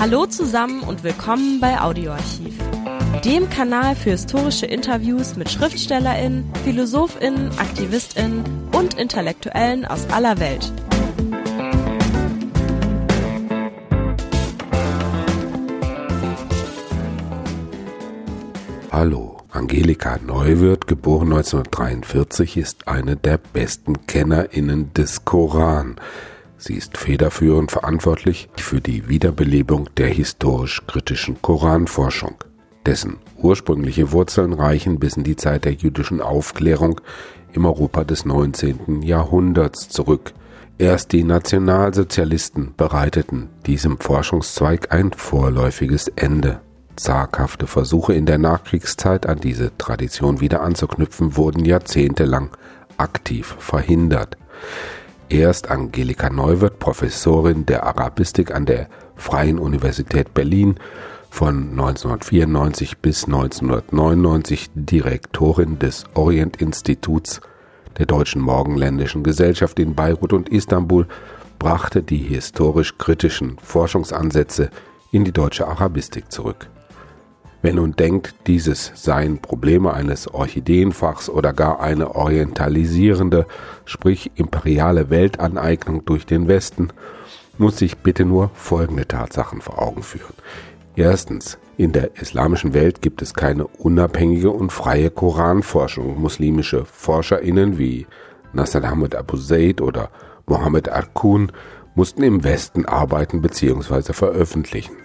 Hallo zusammen und willkommen bei Audioarchiv, dem Kanal für historische Interviews mit Schriftstellerinnen, Philosophinnen, Aktivistinnen und Intellektuellen aus aller Welt. Hallo, Angelika Neuwirth, geboren 1943, ist eine der besten KennerInnen des Koran. Sie ist federführend verantwortlich für die Wiederbelebung der historisch-kritischen Koranforschung. Dessen ursprüngliche Wurzeln reichen bis in die Zeit der jüdischen Aufklärung im Europa des 19. Jahrhunderts zurück. Erst die Nationalsozialisten bereiteten diesem Forschungszweig ein vorläufiges Ende. Zaghafte Versuche in der Nachkriegszeit an diese Tradition wieder anzuknüpfen wurden jahrzehntelang aktiv verhindert. Erst Angelika Neuwirth, Professorin der Arabistik an der Freien Universität Berlin, von 1994 bis 1999 Direktorin des Orient-Instituts der Deutschen Morgenländischen Gesellschaft in Beirut und Istanbul, brachte die historisch-kritischen Forschungsansätze in die deutsche Arabistik zurück. Wer nun denkt, dieses seien Probleme eines Orchideenfachs oder gar eine orientalisierende, sprich imperiale Weltaneignung durch den Westen, muss sich bitte nur folgende Tatsachen vor Augen führen. Erstens, in der islamischen Welt gibt es keine unabhängige und freie Koranforschung. Muslimische ForscherInnen wie Nasser Ahmed Abu Zaid oder Mohammed Arkun mussten im Westen arbeiten bzw. veröffentlichen.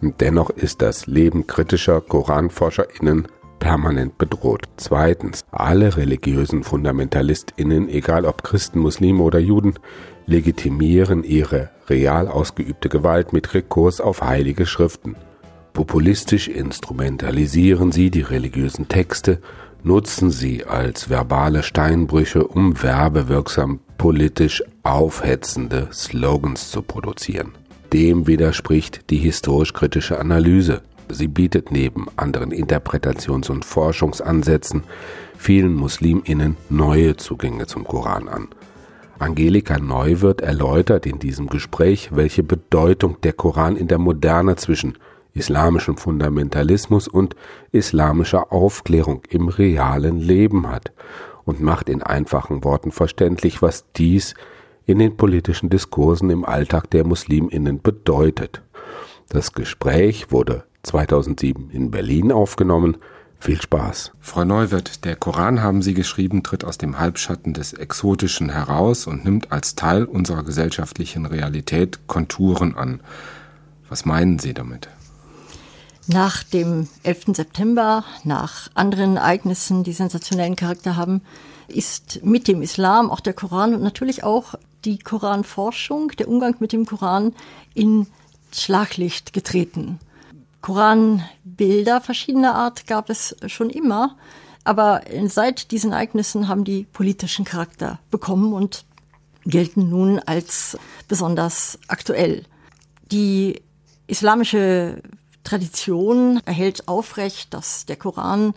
Dennoch ist das Leben kritischer KoranforscherInnen permanent bedroht. Zweitens, alle religiösen FundamentalistInnen, egal ob Christen, Muslime oder Juden, legitimieren ihre real ausgeübte Gewalt mit Rekurs auf heilige Schriften. Populistisch instrumentalisieren sie die religiösen Texte, nutzen sie als verbale Steinbrüche, um werbewirksam politisch aufhetzende Slogans zu produzieren. Dem widerspricht die historisch-kritische Analyse. Sie bietet neben anderen Interpretations- und Forschungsansätzen vielen Musliminnen neue Zugänge zum Koran an. Angelika Neuwirth erläutert in diesem Gespräch, welche Bedeutung der Koran in der Moderne zwischen islamischem Fundamentalismus und islamischer Aufklärung im realen Leben hat und macht in einfachen Worten verständlich, was dies in den politischen Diskursen im Alltag der Musliminnen bedeutet. Das Gespräch wurde 2007 in Berlin aufgenommen. Viel Spaß. Frau Neuwirth, der Koran, haben Sie geschrieben, tritt aus dem Halbschatten des Exotischen heraus und nimmt als Teil unserer gesellschaftlichen Realität Konturen an. Was meinen Sie damit? Nach dem 11. September, nach anderen Ereignissen, die sensationellen Charakter haben, ist mit dem Islam auch der Koran und natürlich auch die Koranforschung, der Umgang mit dem Koran in Schlaglicht getreten. Koranbilder verschiedener Art gab es schon immer, aber seit diesen Ereignissen haben die politischen Charakter bekommen und gelten nun als besonders aktuell. Die islamische Tradition erhält aufrecht, dass der Koran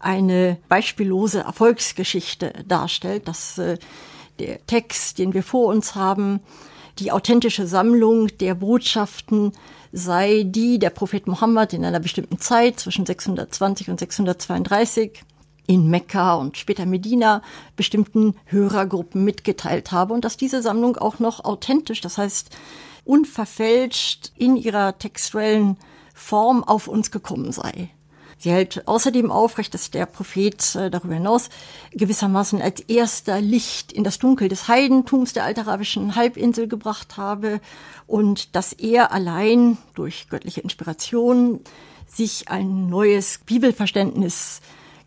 eine beispiellose Erfolgsgeschichte darstellt, dass äh, der Text, den wir vor uns haben, die authentische Sammlung der Botschaften sei die der Prophet Mohammed in einer bestimmten Zeit zwischen 620 und 632 in Mekka und später Medina bestimmten Hörergruppen mitgeteilt habe und dass diese Sammlung auch noch authentisch, das heißt unverfälscht in ihrer textuellen Form auf uns gekommen sei. Sie hält außerdem aufrecht, dass der Prophet äh, darüber hinaus gewissermaßen als erster Licht in das Dunkel des Heidentums der altarabischen Halbinsel gebracht habe und dass er allein durch göttliche Inspiration sich ein neues Bibelverständnis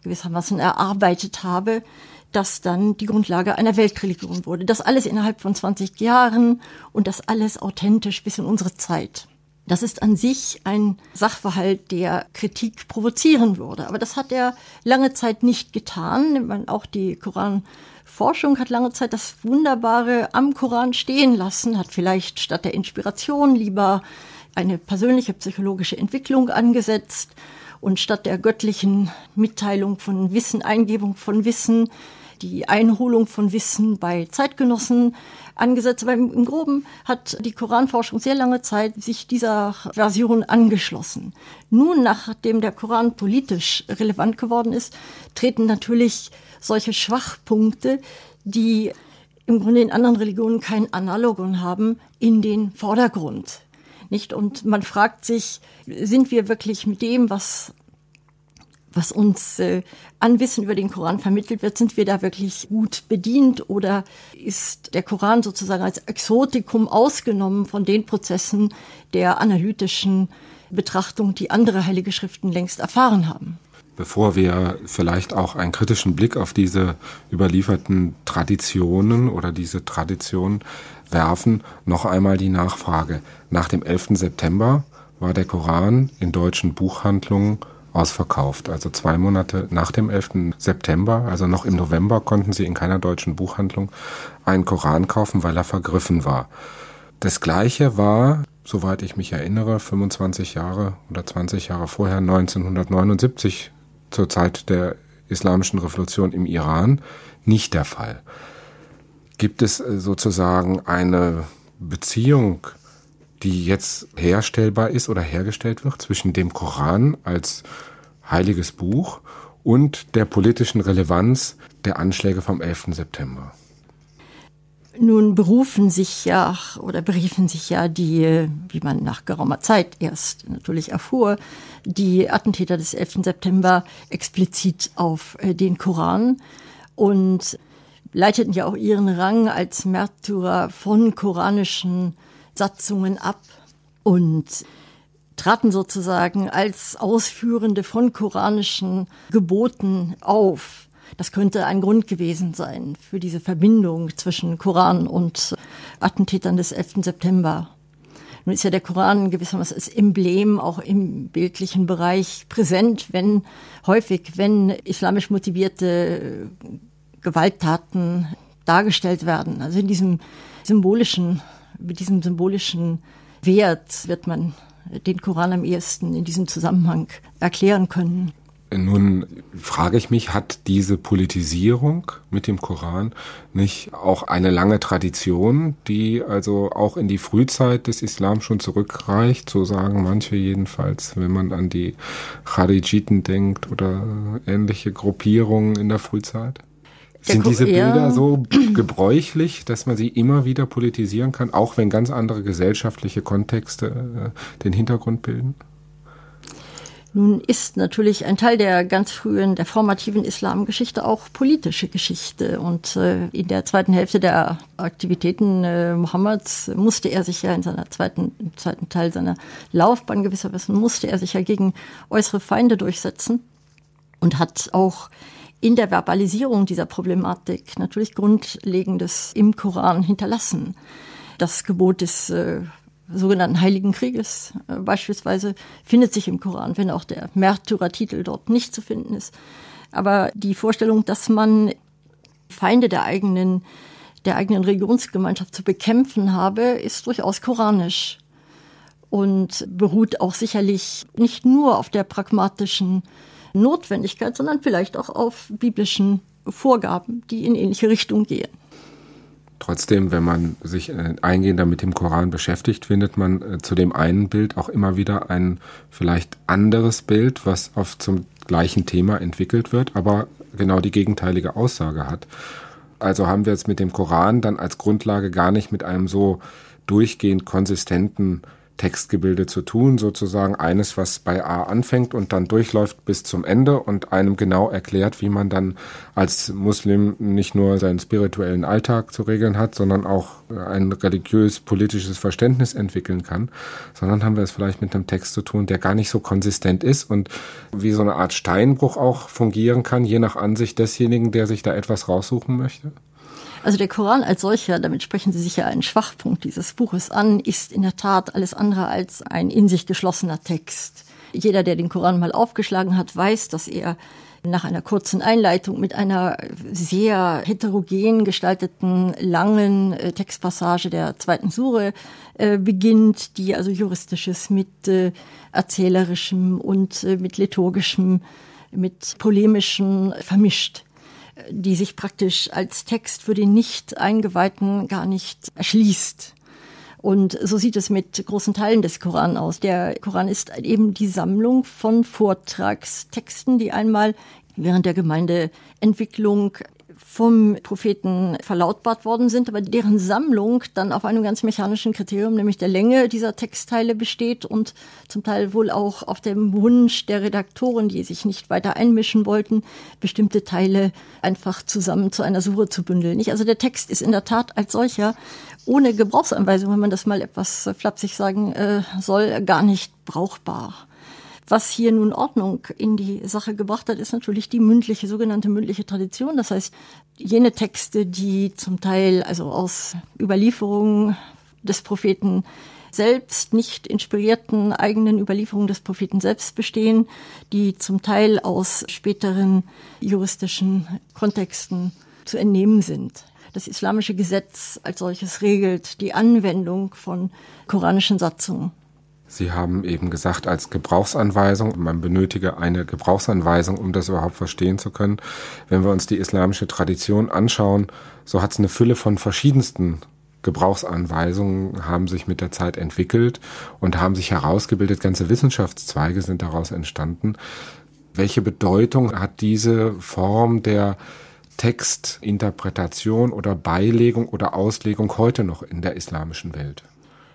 gewissermaßen erarbeitet habe, das dann die Grundlage einer Weltreligion wurde. Das alles innerhalb von 20 Jahren und das alles authentisch bis in unsere Zeit. Das ist an sich ein Sachverhalt, der Kritik provozieren würde. Aber das hat er lange Zeit nicht getan. Auch die Koranforschung hat lange Zeit das Wunderbare am Koran stehen lassen, hat vielleicht statt der Inspiration lieber eine persönliche psychologische Entwicklung angesetzt und statt der göttlichen Mitteilung von Wissen, Eingebung von Wissen, die Einholung von Wissen bei Zeitgenossen angesetzt. Aber im, Groben hat die Koranforschung sehr lange Zeit sich dieser Version angeschlossen. Nun, nachdem der Koran politisch relevant geworden ist, treten natürlich solche Schwachpunkte, die im Grunde in anderen Religionen kein Analogon haben, in den Vordergrund. Nicht? Und man fragt sich, sind wir wirklich mit dem, was was uns äh, an Wissen über den Koran vermittelt wird, sind wir da wirklich gut bedient oder ist der Koran sozusagen als Exotikum ausgenommen von den Prozessen der analytischen Betrachtung, die andere heilige Schriften längst erfahren haben? Bevor wir vielleicht auch einen kritischen Blick auf diese überlieferten Traditionen oder diese Tradition werfen, noch einmal die Nachfrage. Nach dem 11. September war der Koran in deutschen Buchhandlungen ausverkauft. Also zwei Monate nach dem 11. September, also noch im November, konnten sie in keiner deutschen Buchhandlung einen Koran kaufen, weil er vergriffen war. Das gleiche war, soweit ich mich erinnere, 25 Jahre oder 20 Jahre vorher, 1979 zur Zeit der islamischen Revolution im Iran nicht der Fall. Gibt es äh, sozusagen eine Beziehung, die jetzt herstellbar ist oder hergestellt wird zwischen dem Koran als heiliges Buch und der politischen Relevanz der Anschläge vom 11. September? Nun berufen sich ja oder beriefen sich ja die, wie man nach geraumer Zeit erst natürlich erfuhr, die Attentäter des 11. September explizit auf äh, den Koran und leiteten ja auch ihren Rang als Märtyrer von koranischen Satzungen ab und traten sozusagen als Ausführende von koranischen Geboten auf. Das könnte ein Grund gewesen sein für diese Verbindung zwischen Koran und Attentätern des 11. September. Nun ist ja der Koran gewissermaßen als Emblem auch im bildlichen Bereich präsent, wenn häufig, wenn islamisch motivierte Gewalttaten dargestellt werden. Also in diesem symbolischen, mit diesem symbolischen Wert wird man den Koran am ehesten in diesem Zusammenhang erklären können. Nun frage ich mich, hat diese Politisierung mit dem Koran nicht auch eine lange Tradition, die also auch in die Frühzeit des Islam schon zurückreicht, so sagen manche jedenfalls, wenn man an die Charijiten denkt oder ähnliche Gruppierungen in der Frühzeit? Sind diese Bilder so gebräuchlich, dass man sie immer wieder politisieren kann, auch wenn ganz andere gesellschaftliche Kontexte äh, den Hintergrund bilden? Nun ist natürlich ein Teil der ganz frühen, der formativen Islamgeschichte auch politische Geschichte. Und äh, in der zweiten Hälfte der Aktivitäten äh, Mohammeds musste er sich ja in seiner zweiten, im zweiten Teil seiner Laufbahn gewissermaßen, musste er sich ja gegen äußere Feinde durchsetzen und hat auch in der Verbalisierung dieser Problematik natürlich Grundlegendes im Koran hinterlassen. Das Gebot des äh, sogenannten Heiligen Krieges äh, beispielsweise findet sich im Koran, wenn auch der Märtyrertitel dort nicht zu finden ist. Aber die Vorstellung, dass man Feinde der eigenen, der eigenen Religionsgemeinschaft zu bekämpfen habe, ist durchaus koranisch und beruht auch sicherlich nicht nur auf der pragmatischen Notwendigkeit, sondern vielleicht auch auf biblischen Vorgaben, die in ähnliche Richtung gehen. Trotzdem, wenn man sich äh, eingehender mit dem Koran beschäftigt, findet man äh, zu dem einen Bild auch immer wieder ein vielleicht anderes Bild, was oft zum gleichen Thema entwickelt wird, aber genau die gegenteilige Aussage hat. Also haben wir jetzt mit dem Koran dann als Grundlage gar nicht mit einem so durchgehend konsistenten Textgebilde zu tun, sozusagen eines, was bei A anfängt und dann durchläuft bis zum Ende und einem genau erklärt, wie man dann als Muslim nicht nur seinen spirituellen Alltag zu regeln hat, sondern auch ein religiös-politisches Verständnis entwickeln kann, sondern haben wir es vielleicht mit einem Text zu tun, der gar nicht so konsistent ist und wie so eine Art Steinbruch auch fungieren kann, je nach Ansicht desjenigen, der sich da etwas raussuchen möchte? Also der Koran als solcher, damit sprechen Sie sicher einen Schwachpunkt dieses Buches an, ist in der Tat alles andere als ein in sich geschlossener Text. Jeder, der den Koran mal aufgeschlagen hat, weiß, dass er nach einer kurzen Einleitung mit einer sehr heterogen gestalteten langen äh, Textpassage der zweiten Sure äh, beginnt, die also juristisches mit äh, erzählerischem und mit liturgischem, mit polemischem vermischt. Die sich praktisch als Text für den Nicht-Eingeweihten gar nicht erschließt. Und so sieht es mit großen Teilen des Koran aus. Der Koran ist eben die Sammlung von Vortragstexten, die einmal während der Gemeindeentwicklung vom Propheten verlautbart worden sind, aber deren Sammlung dann auf einem ganz mechanischen Kriterium, nämlich der Länge dieser Textteile besteht und zum Teil wohl auch auf dem Wunsch der Redaktoren, die sich nicht weiter einmischen wollten, bestimmte Teile einfach zusammen zu einer Suche zu bündeln. Also der Text ist in der Tat als solcher ohne Gebrauchsanweisung, wenn man das mal etwas flapsig sagen äh, soll, gar nicht brauchbar. Was hier nun Ordnung in die Sache gebracht hat, ist natürlich die mündliche, sogenannte mündliche Tradition. Das heißt, jene Texte, die zum Teil also aus Überlieferungen des Propheten selbst nicht inspirierten eigenen Überlieferungen des Propheten selbst bestehen, die zum Teil aus späteren juristischen Kontexten zu entnehmen sind. Das islamische Gesetz als solches regelt die Anwendung von koranischen Satzungen. Sie haben eben gesagt, als Gebrauchsanweisung, man benötige eine Gebrauchsanweisung, um das überhaupt verstehen zu können. Wenn wir uns die islamische Tradition anschauen, so hat es eine Fülle von verschiedensten Gebrauchsanweisungen haben sich mit der Zeit entwickelt und haben sich herausgebildet. Ganze Wissenschaftszweige sind daraus entstanden. Welche Bedeutung hat diese Form der Textinterpretation oder Beilegung oder Auslegung heute noch in der islamischen Welt?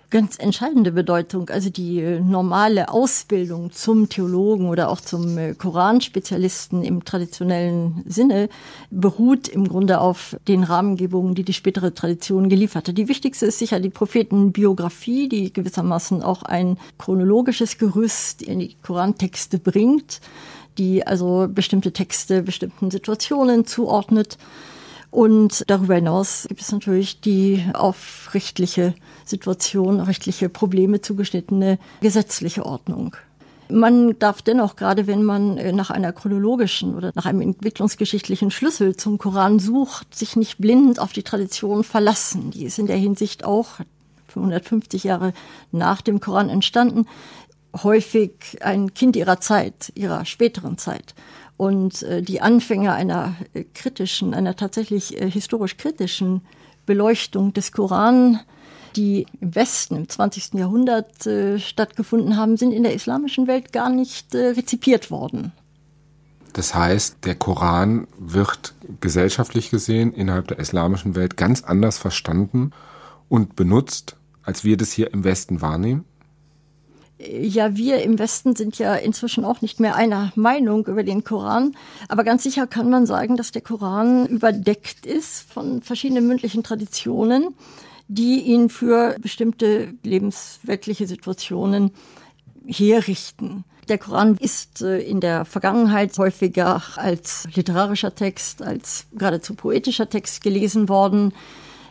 Ganz entscheidende Bedeutung. Also die äh, normale Ausbildung zum Theologen oder auch zum äh, Koranspezialisten im traditionellen Sinne beruht im Grunde auf den Rahmengebungen, die die spätere Tradition geliefert hat. Die wichtigste ist sicher die Prophetenbiografie, die gewissermaßen auch ein chronologisches Gerüst in die Korantexte bringt, die also bestimmte Texte bestimmten Situationen zuordnet. Und darüber hinaus gibt es natürlich die auf rechtliche Situation, rechtliche Probleme zugeschnittene gesetzliche Ordnung. Man darf dennoch, gerade wenn man äh, nach einer chronologischen oder nach einem entwicklungsgeschichtlichen Schlüssel zum Koran sucht, sich nicht blind auf die Tradition verlassen. Die ist in der Hinsicht auch 150 Jahre nach dem Koran entstanden, häufig ein Kind ihrer Zeit, ihrer späteren Zeit. Und äh, die Anfänge einer äh, kritischen, einer tatsächlich äh, historisch kritischen Beleuchtung des Koran, die im Westen im 20. Jahrhundert stattgefunden haben, sind in der islamischen Welt gar nicht rezipiert worden. Das heißt, der Koran wird gesellschaftlich gesehen innerhalb der islamischen Welt ganz anders verstanden und benutzt, als wir das hier im Westen wahrnehmen? Ja, wir im Westen sind ja inzwischen auch nicht mehr einer Meinung über den Koran. Aber ganz sicher kann man sagen, dass der Koran überdeckt ist von verschiedenen mündlichen Traditionen, die ihn für bestimmte lebensweltliche Situationen herrichten. Der Koran ist äh, in der Vergangenheit häufiger als literarischer Text, als geradezu poetischer Text gelesen worden.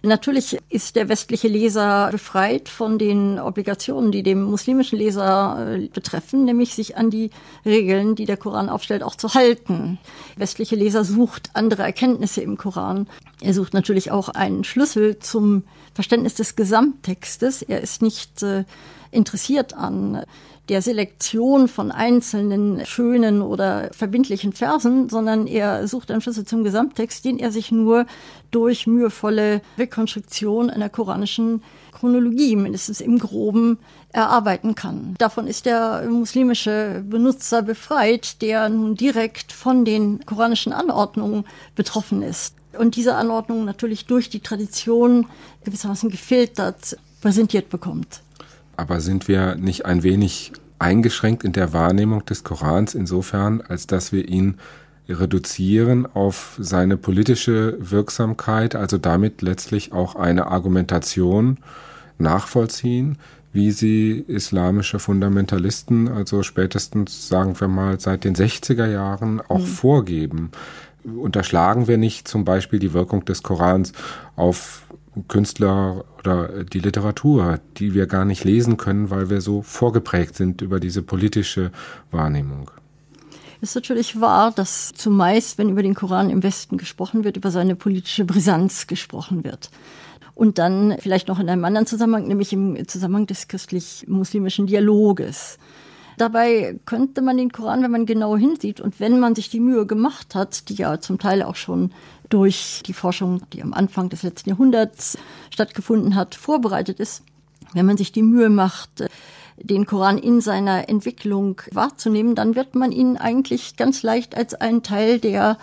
Natürlich ist der westliche Leser befreit von den Obligationen, die dem muslimischen Leser äh, betreffen, nämlich sich an die Regeln, die der Koran aufstellt, auch zu halten. Der westliche Leser sucht andere Erkenntnisse im Koran. Er sucht natürlich auch einen Schlüssel zum Verständnis des Gesamttextes. Er ist nicht äh, interessiert an der Selektion von einzelnen schönen oder verbindlichen Versen, sondern er sucht einen Schlüssel zum Gesamttext, den er sich nur durch mühevolle Rekonstruktion einer koranischen Chronologie, mindestens im Groben, erarbeiten kann. Davon ist der muslimische Benutzer befreit, der nun direkt von den koranischen Anordnungen betroffen ist. Und diese Anordnung natürlich durch die Tradition gewissermaßen gefiltert präsentiert bekommt. Aber sind wir nicht ein wenig eingeschränkt in der Wahrnehmung des Korans insofern, als dass wir ihn reduzieren auf seine politische Wirksamkeit, also damit letztlich auch eine Argumentation nachvollziehen, wie sie islamische Fundamentalisten, also spätestens sagen wir mal seit den 60er Jahren auch mhm. vorgeben. Unterschlagen wir nicht zum Beispiel die Wirkung des Korans auf Künstler oder die Literatur, die wir gar nicht lesen können, weil wir so vorgeprägt sind über diese politische Wahrnehmung. Es ist natürlich wahr, dass zumeist, wenn über den Koran im Westen gesprochen wird, über seine politische Brisanz gesprochen wird. Und dann vielleicht noch in einem anderen Zusammenhang, nämlich im Zusammenhang des christlich-muslimischen Dialoges. Dabei könnte man den Koran, wenn man genau hinsieht und wenn man sich die Mühe gemacht hat, die ja zum Teil auch schon durch die Forschung, die am Anfang des letzten Jahrhunderts stattgefunden hat, vorbereitet ist, wenn man sich die Mühe macht, den Koran in seiner Entwicklung wahrzunehmen, dann wird man ihn eigentlich ganz leicht als einen Teil der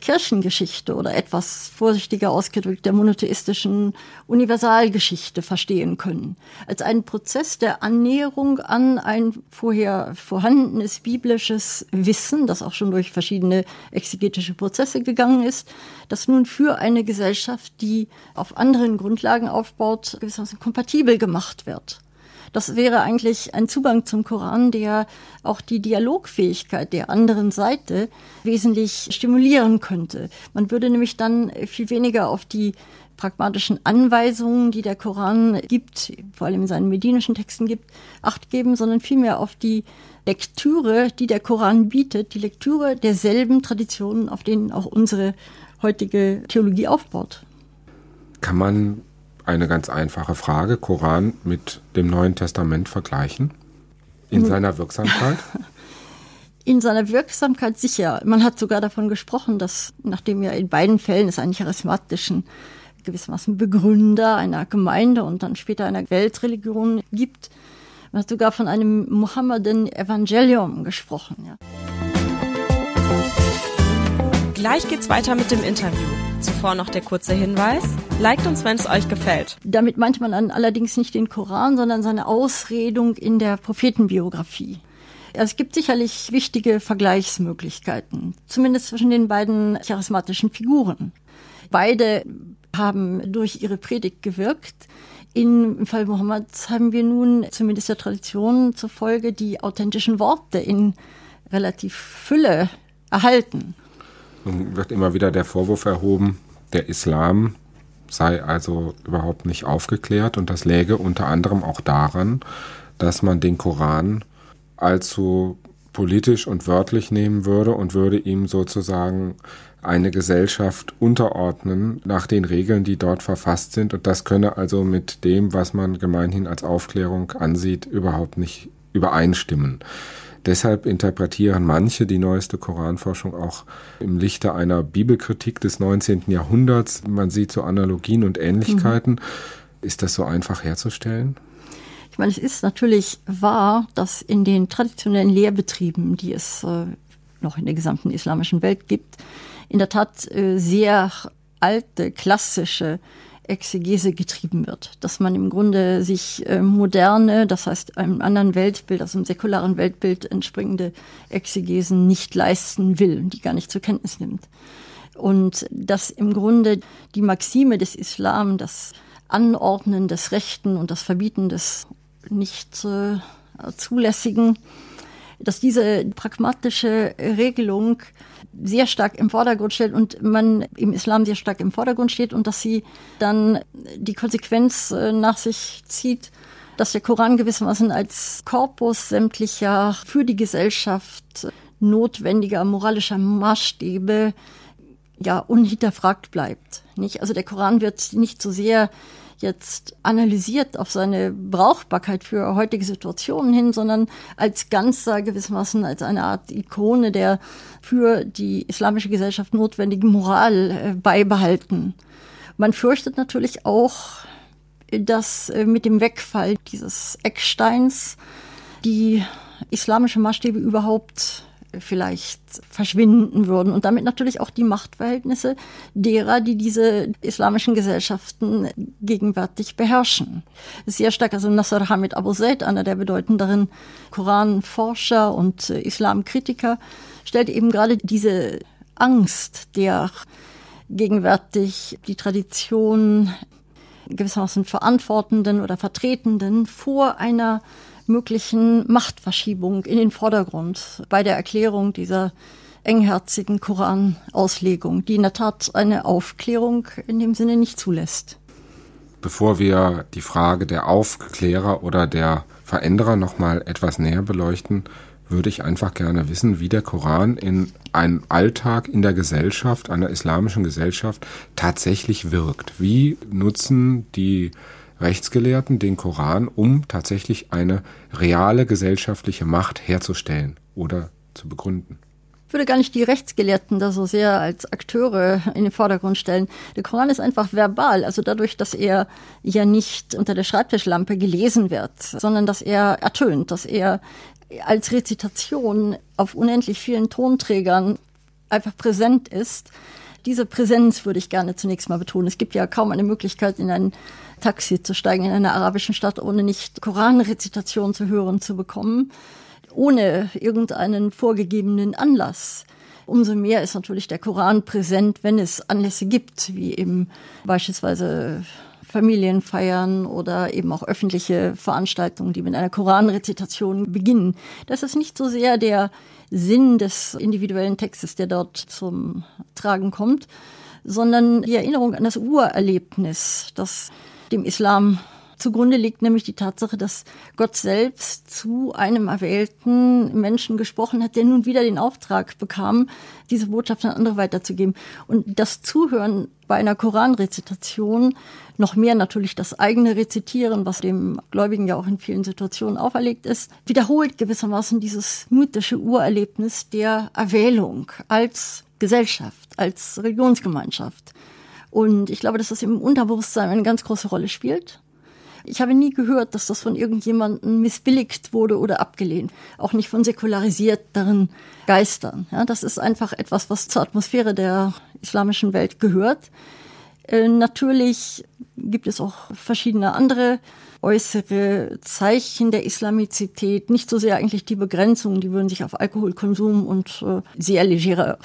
Kirchengeschichte oder etwas vorsichtiger ausgedrückt der monotheistischen Universalgeschichte verstehen können. Als einen Prozess der Annäherung an ein vorher vorhandenes biblisches Wissen, das auch schon durch verschiedene exegetische Prozesse gegangen ist, das nun für eine Gesellschaft, die auf anderen Grundlagen aufbaut, gewissermaßen kompatibel gemacht wird. Das wäre eigentlich ein Zugang zum Koran, der auch die Dialogfähigkeit der anderen Seite wesentlich stimulieren könnte. Man würde nämlich dann viel weniger auf die pragmatischen Anweisungen, die der Koran gibt, vor allem in seinen medinischen Texten gibt, acht geben, sondern vielmehr auf die Lektüre, die der Koran bietet, die Lektüre derselben Traditionen, auf denen auch unsere heutige Theologie aufbaut. Kann man eine ganz einfache Frage, Koran mit dem Neuen Testament vergleichen? In hm. seiner Wirksamkeit? In seiner Wirksamkeit sicher. Man hat sogar davon gesprochen, dass nachdem ja in beiden Fällen es einen charismatischen gewissermaßen Begründer einer Gemeinde und dann später einer Weltreligion gibt, man hat sogar von einem Mohammedan Evangelium gesprochen. Ja. Gleich geht's weiter mit dem Interview. Zuvor noch der kurze Hinweis. Liked uns, wenn es euch gefällt. Damit meint man dann allerdings nicht den Koran, sondern seine Ausredung in der Prophetenbiografie. Es gibt sicherlich wichtige Vergleichsmöglichkeiten, zumindest zwischen den beiden charismatischen Figuren. Beide haben durch ihre Predigt gewirkt. Im Fall Mohammeds haben wir nun, zumindest der Tradition zufolge, die authentischen Worte in relativ Fülle erhalten. Nun wird immer wieder der Vorwurf erhoben, der Islam sei also überhaupt nicht aufgeklärt und das läge unter anderem auch daran, dass man den Koran allzu politisch und wörtlich nehmen würde und würde ihm sozusagen eine Gesellschaft unterordnen nach den Regeln, die dort verfasst sind. Und das könne also mit dem, was man gemeinhin als Aufklärung ansieht, überhaupt nicht übereinstimmen. Deshalb interpretieren manche die neueste Koranforschung auch im Lichte einer Bibelkritik des 19. Jahrhunderts. Man sieht so Analogien und Ähnlichkeiten. Mhm. Ist das so einfach herzustellen? Ich meine, es ist natürlich wahr, dass in den traditionellen Lehrbetrieben, die es äh, noch in der gesamten islamischen Welt gibt, in der Tat äh, sehr alte, klassische Exegese getrieben wird. Dass man im Grunde sich äh, moderne, das heißt einem anderen Weltbild, also einem säkularen Weltbild entspringende Exegesen nicht leisten will, die gar nicht zur Kenntnis nimmt. Und dass im Grunde die Maxime des Islam, das Anordnen des Rechten und das Verbieten des nicht äh, zulässigen, dass diese pragmatische Regelung sehr stark im Vordergrund stellt und man im Islam sehr stark im Vordergrund steht und dass sie dann die Konsequenz äh, nach sich zieht, dass der Koran gewissermaßen als Korpus sämtlicher für die Gesellschaft notwendiger moralischer Maßstäbe ja unhinterfragt bleibt. Nicht? Also der Koran wird nicht so sehr jetzt analysiert auf seine Brauchbarkeit für heutige Situationen hin, sondern als Ganzer gewissermaßen als eine Art Ikone der für die islamische Gesellschaft notwendigen Moral äh, beibehalten. Man fürchtet natürlich auch, dass äh, mit dem Wegfall dieses Ecksteins die islamische Maßstäbe überhaupt vielleicht verschwinden würden und damit natürlich auch die Machtverhältnisse derer, die diese islamischen Gesellschaften gegenwärtig beherrschen. Sehr stark, also Nasser Hamid Abu Zaid, einer der bedeutenderen Koranforscher und äh, Islamkritiker, stellt eben gerade diese Angst, der gegenwärtig die Tradition gewissermaßen Verantwortenden oder Vertretenden vor einer möglichen Machtverschiebung in den Vordergrund bei der Erklärung dieser engherzigen Koranauslegung, die in der Tat eine Aufklärung in dem Sinne nicht zulässt. Bevor wir die Frage der Aufklärer oder der Veränderer noch mal etwas näher beleuchten, würde ich einfach gerne wissen, wie der Koran in einem Alltag in der Gesellschaft, einer islamischen Gesellschaft tatsächlich wirkt. Wie nutzen die Rechtsgelehrten den Koran, um tatsächlich eine reale gesellschaftliche Macht herzustellen oder zu begründen. Ich würde gar nicht die Rechtsgelehrten da so sehr als Akteure in den Vordergrund stellen. Der Koran ist einfach verbal, also dadurch, dass er ja nicht unter der Schreibtischlampe gelesen wird, sondern dass er ertönt, dass er als Rezitation auf unendlich vielen Tonträgern einfach präsent ist. Diese Präsenz würde ich gerne zunächst mal betonen. Es gibt ja kaum eine Möglichkeit, in ein Taxi zu steigen in einer arabischen Stadt, ohne nicht Koranrezitation zu hören zu bekommen ohne irgendeinen vorgegebenen Anlass. Umso mehr ist natürlich der Koran präsent, wenn es Anlässe gibt, wie eben beispielsweise Familienfeiern oder eben auch öffentliche Veranstaltungen, die mit einer Koranrezitation beginnen. Das ist nicht so sehr der Sinn des individuellen Textes, der dort zum Tragen kommt, sondern die Erinnerung an das Urerlebnis, das dem Islam Zugrunde liegt nämlich die Tatsache, dass Gott selbst zu einem erwählten Menschen gesprochen hat, der nun wieder den Auftrag bekam, diese Botschaft an andere weiterzugeben. Und das Zuhören bei einer Koranrezitation, noch mehr natürlich das eigene Rezitieren, was dem Gläubigen ja auch in vielen Situationen auferlegt ist, wiederholt gewissermaßen dieses mythische Urerlebnis der Erwählung als Gesellschaft, als Religionsgemeinschaft. Und ich glaube, dass das im Unterbewusstsein eine ganz große Rolle spielt. Ich habe nie gehört, dass das von irgendjemandem missbilligt wurde oder abgelehnt. Auch nicht von säkularisierteren Geistern. Ja, das ist einfach etwas, was zur Atmosphäre der islamischen Welt gehört. Äh, natürlich gibt es auch verschiedene andere äußere Zeichen der Islamizität. Nicht so sehr eigentlich die Begrenzungen, die würden sich auf Alkoholkonsum und äh, sehr legere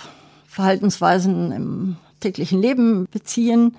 Verhaltensweisen im täglichen Leben beziehen.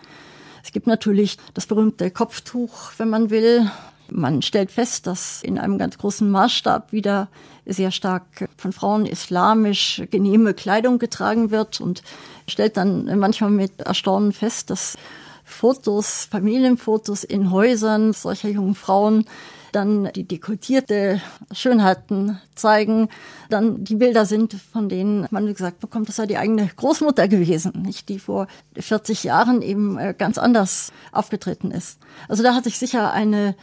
Es gibt natürlich das berühmte Kopftuch, wenn man will. Man stellt fest, dass in einem ganz großen Maßstab wieder sehr stark von Frauen islamisch genehme Kleidung getragen wird und stellt dann manchmal mit Erstaunen fest, dass Fotos, Familienfotos in Häusern solcher jungen Frauen dann die dekotierte Schönheiten zeigen, dann die Bilder sind, von denen man gesagt bekommt, das sei die eigene Großmutter gewesen, nicht die vor 40 Jahren eben äh, ganz anders aufgetreten ist. Also da hat sich sicher eine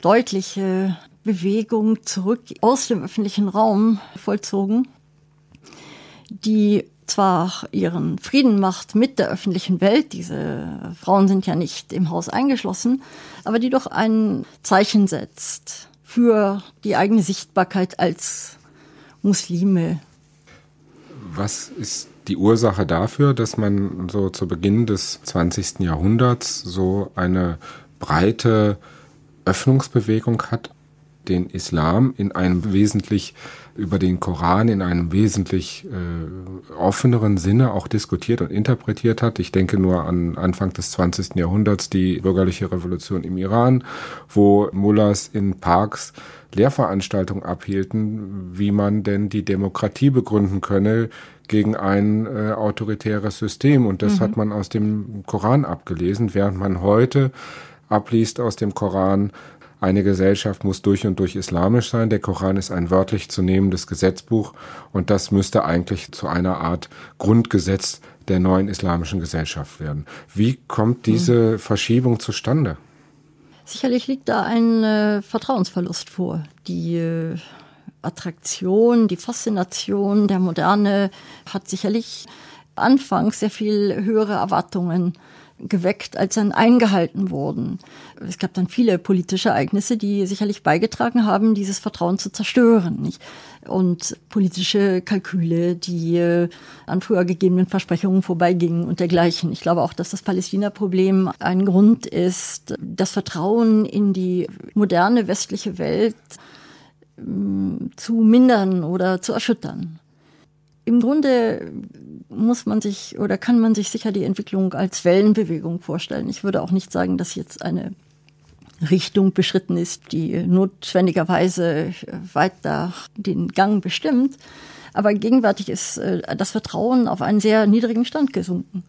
deutliche Bewegung zurück aus dem öffentlichen Raum vollzogen, die zwar ihren Frieden macht mit der öffentlichen Welt, diese Frauen sind ja nicht im Haus eingeschlossen, aber die doch ein Zeichen setzt für die eigene Sichtbarkeit als Muslime. Was ist die Ursache dafür, dass man so zu Beginn des 20. Jahrhunderts so eine breite Öffnungsbewegung hat, den Islam in einem wesentlich über den Koran in einem wesentlich äh, offeneren Sinne auch diskutiert und interpretiert hat. Ich denke nur an Anfang des 20. Jahrhunderts die bürgerliche Revolution im Iran, wo Mullahs in Parks Lehrveranstaltungen abhielten, wie man denn die Demokratie begründen könne gegen ein äh, autoritäres System. Und das mhm. hat man aus dem Koran abgelesen, während man heute abliest aus dem Koran, eine Gesellschaft muss durch und durch islamisch sein. Der Koran ist ein wörtlich zu nehmendes Gesetzbuch und das müsste eigentlich zu einer Art Grundgesetz der neuen islamischen Gesellschaft werden. Wie kommt diese. Verschiebung zustande? Sicherlich liegt da ein äh, Vertrauensverlust vor. Die äh, Attraktion, die Faszination der Moderne hat sicherlich anfangs sehr viel höhere Erwartungen geweckt, als dann eingehalten wurden. Es gab dann viele politische Ereignisse, die sicherlich beigetragen haben, dieses Vertrauen zu zerstören. Nicht? Und politische Kalküle, die äh, an früher gegebenen Versprechungen vorbeigingen und dergleichen. Ich glaube auch, dass das Palästina-Problem ein Grund ist, das Vertrauen in die moderne westliche Welt mm, zu mindern oder zu erschüttern. Im Grunde muss man sich oder kann man sich sicher die Entwicklung als Wellenbewegung vorstellen. Ich würde auch nicht sagen, dass jetzt eine Richtung beschritten ist, die notwendigerweise weiter den Gang bestimmt. Aber gegenwärtig ist äh, das Vertrauen auf einen sehr niedrigen Stand gesunken.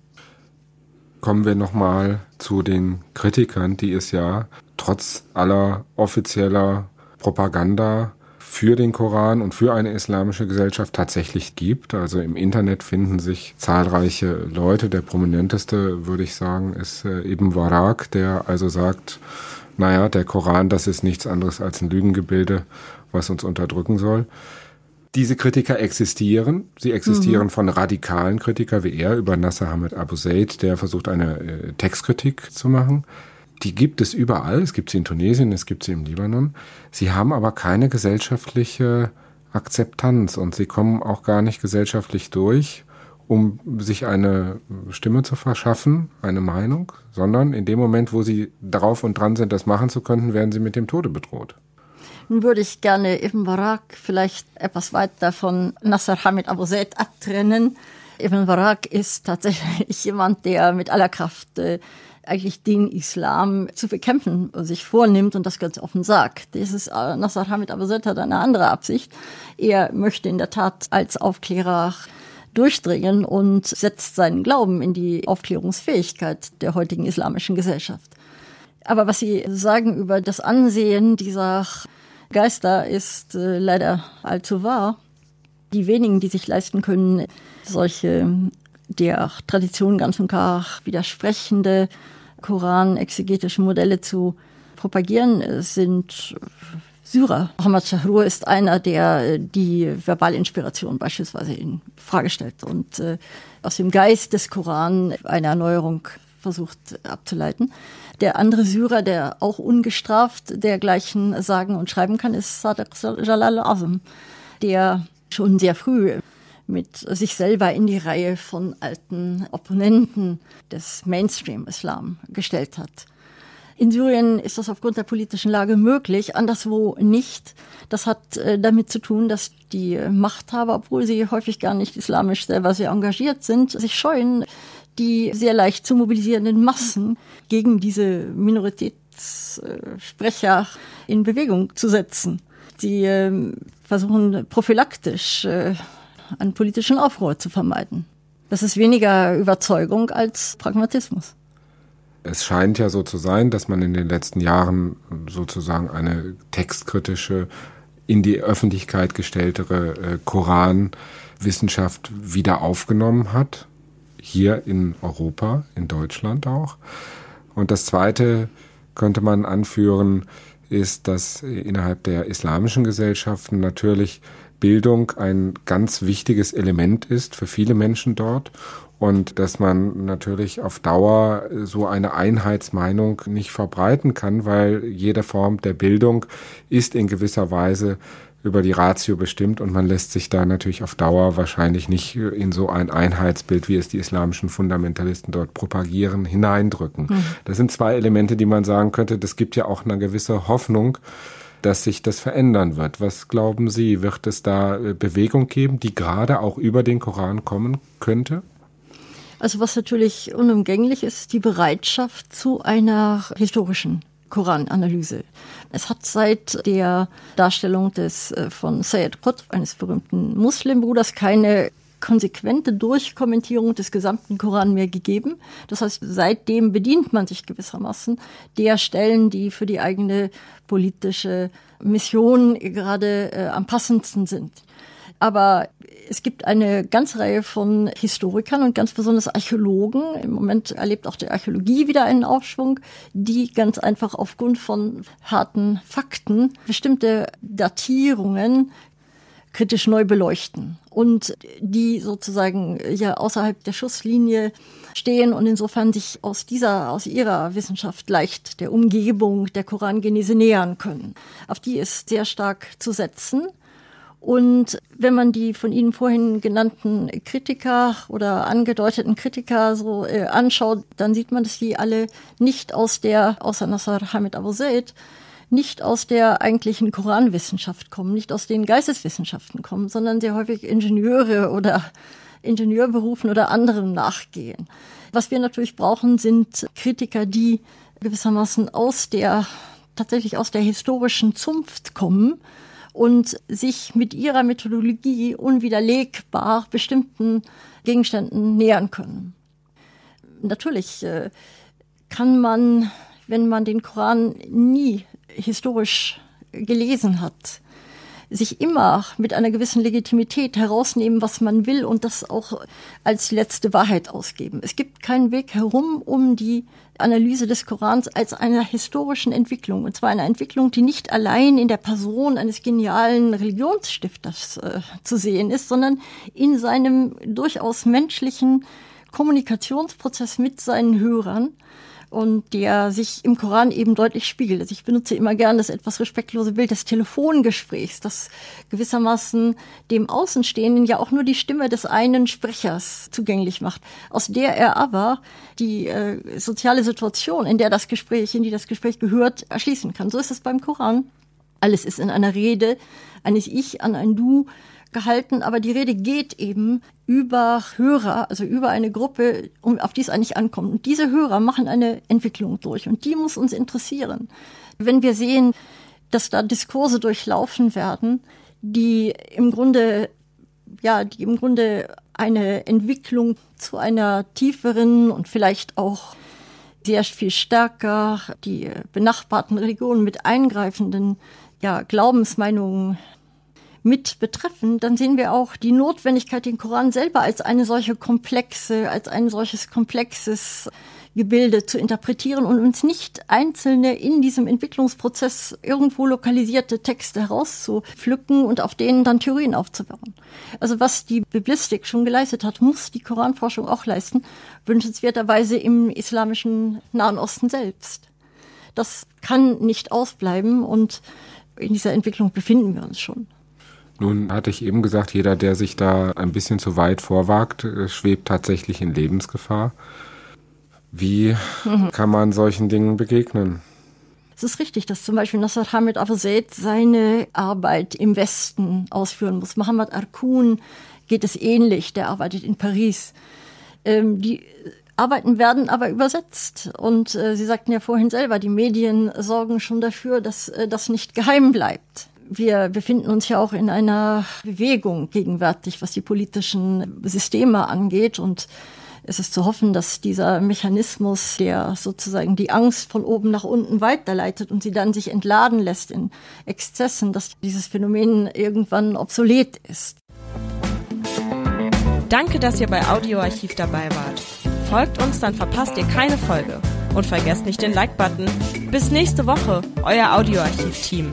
Kommen wir nochmal zu den Kritikern, die es ja trotz aller offizieller Propaganda für den Koran und für eine islamische Gesellschaft tatsächlich gibt. Also im Internet finden sich zahlreiche Leute. Der prominenteste, würde ich sagen, ist äh, Ibn Warak, der also sagt, naja, der Koran, das ist nichts anderes als ein Lügengebilde, was uns unterdrücken soll. Diese Kritiker existieren. Sie existieren mhm. von radikalen Kritikern wie er über Nasser Hamid Abu Zaid, der versucht, eine äh, Textkritik zu machen. Die gibt es überall. Es gibt sie in Tunesien, es gibt sie im Libanon. Sie haben aber keine gesellschaftliche Akzeptanz und sie kommen auch gar nicht gesellschaftlich durch, um sich eine Stimme zu verschaffen, eine Meinung, sondern in dem Moment, wo sie darauf und dran sind, das machen zu können, werden sie mit dem Tode bedroht. Nun würde ich gerne Ibn Barak vielleicht etwas weiter von Nasser Hamid Abu Zaid abtrennen. Ibn Barak ist tatsächlich jemand, der mit aller Kraft äh, eigentlich den Islam zu bekämpfen sich vornimmt und das ganz offen sagt. Dieses äh, Nasser Hamid Zaid hat eine andere Absicht. Er möchte in der Tat als Aufklärer durchdringen und setzt seinen Glauben in die Aufklärungsfähigkeit der heutigen islamischen Gesellschaft. Aber was Sie sagen über das Ansehen dieser Geister ist äh, leider allzu wahr. Die wenigen, die sich leisten können, solche der Tradition ganz und gar widersprechende Koran-exegetische Modelle zu propagieren, sind Syrer. Muhammad Shahrur ist einer, der die Verbalinspiration beispielsweise in Frage stellt und äh, aus dem Geist des Koran eine Erneuerung versucht abzuleiten. Der andere Syrer, der auch ungestraft dergleichen sagen und schreiben kann, ist Sadiq Jalal Azam, der schon sehr früh mit sich selber in die Reihe von alten Opponenten des Mainstream-Islam gestellt hat. In Syrien ist das aufgrund der politischen Lage möglich, anderswo nicht. Das hat äh, damit zu tun, dass die Machthaber, obwohl sie häufig gar nicht islamisch selber sehr engagiert sind, sich scheuen, die sehr leicht zu mobilisierenden Massen gegen diese Minoritätssprecher in Bewegung zu setzen. Sie ähm, versuchen prophylaktisch äh, einen politischen Aufruhr zu vermeiden. Das ist weniger Überzeugung als Pragmatismus. Es scheint ja so zu sein, dass man in den letzten Jahren sozusagen eine textkritische, in die Öffentlichkeit gestelltere äh, Koranwissenschaft wieder aufgenommen hat hier in Europa, in Deutschland auch. Und das Zweite könnte man anführen, ist, dass innerhalb der islamischen Gesellschaften natürlich Bildung ein ganz wichtiges Element ist für viele Menschen dort und dass man natürlich auf Dauer so eine Einheitsmeinung nicht verbreiten kann, weil jede Form der Bildung ist in gewisser Weise über die Ratio bestimmt und man lässt sich da natürlich auf Dauer wahrscheinlich nicht in so ein Einheitsbild, wie es die islamischen Fundamentalisten dort propagieren, hineindrücken. Mhm. Das sind zwei Elemente, die man sagen könnte, das gibt ja auch eine gewisse Hoffnung, dass sich das verändern wird. Was glauben Sie, wird es da äh, Bewegung geben, die gerade auch über den Koran kommen könnte? Also was natürlich unumgänglich ist, die Bereitschaft zu einer historischen Korananalyse. Es hat seit der Darstellung des äh, von Sayyid Qutb, eines berühmten Muslimbruders, keine konsequente Durchkommentierung des gesamten Koran mehr gegeben. Das heißt, seitdem bedient man sich gewissermaßen der Stellen, die für die eigene politische Mission gerade äh, am passendsten sind. Aber es gibt eine ganze Reihe von Historikern und ganz besonders Archäologen. Im Moment erlebt auch die Archäologie wieder einen Aufschwung, die ganz einfach aufgrund von harten Fakten bestimmte Datierungen kritisch neu beleuchten und die sozusagen ja außerhalb der Schusslinie stehen und insofern sich aus dieser, aus ihrer Wissenschaft leicht der Umgebung der Korangenese nähern können. Auf die ist sehr stark zu setzen. Und wenn man die von Ihnen vorhin genannten Kritiker oder angedeuteten Kritiker so äh, anschaut, dann sieht man, dass die alle nicht aus der, außer Nasser Hamid Abu Zaid, nicht aus der eigentlichen Koranwissenschaft kommen, nicht aus den Geisteswissenschaften kommen, sondern sehr häufig Ingenieure oder Ingenieurberufen oder anderen nachgehen. Was wir natürlich brauchen, sind Kritiker, die gewissermaßen aus der, tatsächlich aus der historischen Zunft kommen und sich mit ihrer Methodologie unwiderlegbar bestimmten Gegenständen nähern können. Natürlich äh, kann man, wenn man den Koran nie historisch gelesen hat, sich immer mit einer gewissen Legitimität herausnehmen, was man will und das auch als letzte Wahrheit ausgeben. Es gibt keinen Weg herum um die Analyse des Korans als einer historischen Entwicklung. Und zwar eine Entwicklung, die nicht allein in der Person eines genialen Religionsstifters äh, zu sehen ist, sondern in seinem durchaus menschlichen Kommunikationsprozess mit seinen Hörern und der sich im Koran eben deutlich spiegelt. Also ich benutze immer gern das etwas respektlose Bild des Telefongesprächs, das gewissermaßen dem Außenstehenden ja auch nur die Stimme des einen Sprechers zugänglich macht, aus der er aber die äh, soziale Situation, in der das Gespräch, in die das Gespräch gehört, erschließen kann. So ist es beim Koran. Alles ist in einer Rede, eines Ich an ein Du gehalten, aber die Rede geht eben über Hörer, also über eine Gruppe, um, auf die es eigentlich ankommt. Und diese Hörer machen eine Entwicklung durch und die muss uns interessieren. Wenn wir sehen, dass da Diskurse durchlaufen werden, die im Grunde, ja, die im Grunde eine Entwicklung zu einer tieferen und vielleicht auch sehr viel stärker die benachbarten Religionen mit eingreifenden ja, Glaubensmeinungen mit betreffen, dann sehen wir auch die Notwendigkeit, den Koran selber als eine solche komplexe, als ein solches komplexes Gebilde zu interpretieren und uns nicht einzelne in diesem Entwicklungsprozess irgendwo lokalisierte Texte herauszupflücken und auf denen dann Theorien aufzubauen. Also was die Biblistik schon geleistet hat, muss die Koranforschung auch leisten, wünschenswerterweise im islamischen Nahen Osten selbst. Das kann nicht ausbleiben und in dieser Entwicklung befinden wir uns schon. Nun hatte ich eben gesagt, jeder, der sich da ein bisschen zu weit vorwagt, äh, schwebt tatsächlich in Lebensgefahr. Wie mhm. kann man solchen Dingen begegnen? Es ist richtig, dass zum Beispiel Nasser Hamid Afazaid seine Arbeit im Westen ausführen muss. Mohammed Arkun geht es ähnlich, der arbeitet in Paris. Ähm, die Arbeiten werden aber übersetzt. Und äh, Sie sagten ja vorhin selber, die Medien sorgen schon dafür, dass äh, das nicht geheim bleibt wir befinden uns ja auch in einer Bewegung gegenwärtig, was die politischen Systeme angeht. Und es ist zu hoffen, dass dieser Mechanismus, der sozusagen die Angst von oben nach unten weiterleitet und sie dann sich entladen lässt in Exzessen, dass dieses Phänomen irgendwann obsolet ist. Danke, dass ihr bei Audioarchiv dabei wart. Folgt uns, dann verpasst ihr keine Folge. Und vergesst nicht den Like-Button. Bis nächste Woche, euer Audioarchiv-Team.